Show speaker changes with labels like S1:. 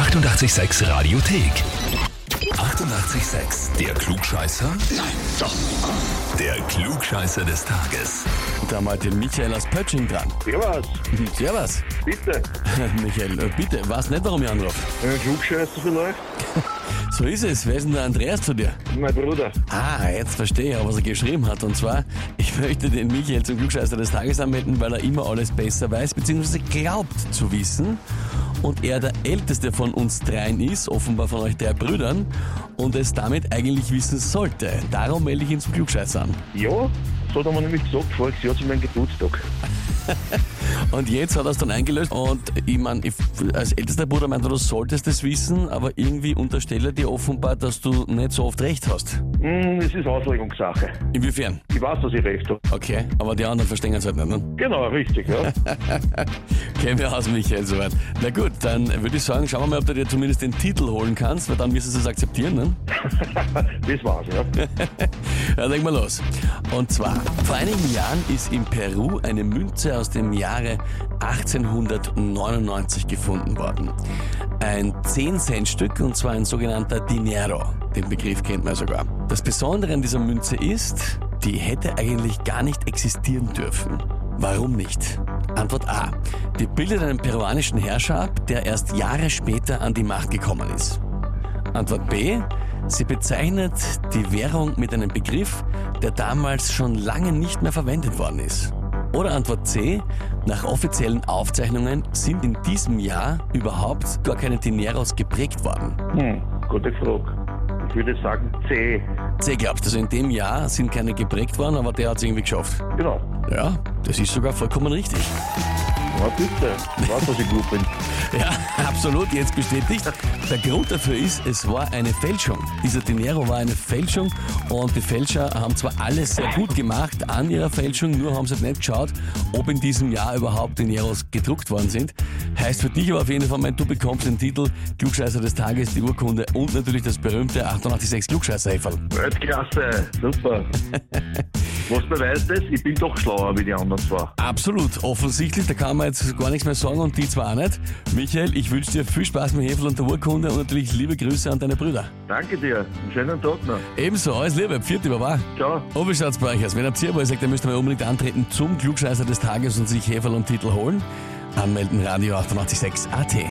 S1: 886 Radiothek. 88,6. Der Klugscheißer? Nein, doch. Der Klugscheißer des Tages.
S2: Da haben wir den Michael aus Pötsching dran.
S3: Servus,
S2: Servus.
S3: bitte.
S2: Michael, äh, bitte, weißt nicht, warum ich anrufe.
S3: Ein Klugscheißer vielleicht?
S2: So ist es. Wer ist denn der Andreas zu dir?
S3: Mein Bruder.
S2: Ah, jetzt verstehe ich, was er geschrieben hat. Und zwar, ich möchte den Michael zum Klugscheißer des Tages anmelden, weil er immer alles besser weiß, beziehungsweise glaubt zu wissen. Und er der älteste von uns dreien ist, offenbar von euch drei Brüdern, und es damit eigentlich wissen sollte. Darum melde ich ihn zum Klugscheißer an.
S3: Ja, so hat er mir nämlich gesagt, voriges Jahr zu meinem Geburtstag.
S2: Und jetzt hat er es dann eingelöst und ich meine, als ältester Bruder meinte, du solltest es wissen, aber irgendwie unterstelle dir offenbar, dass du nicht so oft recht hast.
S3: Hm, es ist Auslegungssache.
S2: Inwiefern?
S3: Ich weiß, dass ich recht habe.
S2: Okay, aber die anderen verstehen es halt nicht, ne?
S3: Genau, richtig, ja.
S2: Kennen wir aus, Michael, soweit. Na gut, dann würde ich sagen, schauen wir mal, ob du dir zumindest den Titel holen kannst, weil dann wirst du es akzeptieren, ne?
S3: das war's, ja.
S2: Ja, leg mal los. Und zwar, vor einigen Jahren ist in Peru eine Münze aus dem Jahre 1899 gefunden worden. Ein 10-Cent-Stück und zwar ein sogenannter Dinero. Den Begriff kennt man sogar. Das Besondere an dieser Münze ist, die hätte eigentlich gar nicht existieren dürfen. Warum nicht? Antwort A. Die bildet einen peruanischen Herrscher ab, der erst Jahre später an die Macht gekommen ist. Antwort B. Sie bezeichnet die Währung mit einem Begriff, der damals schon lange nicht mehr verwendet worden ist. Oder Antwort C. Nach offiziellen Aufzeichnungen sind in diesem Jahr überhaupt gar keine Dineros geprägt worden.
S3: Hm, gute Frage. Ich würde sagen C.
S2: C glaubst, also in dem Jahr sind keine geprägt worden, aber der hat es irgendwie geschafft.
S3: Genau.
S2: Ja, das ist sogar vollkommen richtig.
S3: Ja, bitte. Bin.
S2: Ja, absolut, jetzt bestätigt. Der Grund dafür ist, es war eine Fälschung. Dieser Dinero war eine Fälschung und die Fälscher haben zwar alles sehr gut gemacht an ihrer Fälschung, nur haben sie nicht geschaut, ob in diesem Jahr überhaupt Dineros gedruckt worden sind. Heißt für dich aber auf jeden Fall, mein, du bekommst den Titel Klugscheißer des Tages, die Urkunde und natürlich das berühmte 886 klugscheißer -Häferl.
S3: Weltklasse. Super. Was beweist das? Ich bin doch schlauer wie die anderen zwei.
S2: Absolut, offensichtlich, da kann man jetzt gar nichts mehr sagen und die zwar auch nicht. Michael, ich wünsche dir viel Spaß mit Hefel und der Urkunde und natürlich liebe Grüße an deine Brüder.
S3: Danke dir. Einen schönen Tag noch.
S2: Ebenso, alles Liebe, vierte Baba.
S3: Ciao.
S2: Und wie schaut's bei euch aus? Wenn ihr Zierball sagt, dann müsst ihr mal unbedingt antreten zum Klugscheißer des Tages und sich Heferl und Titel holen. Anmelden Radio 886 AT.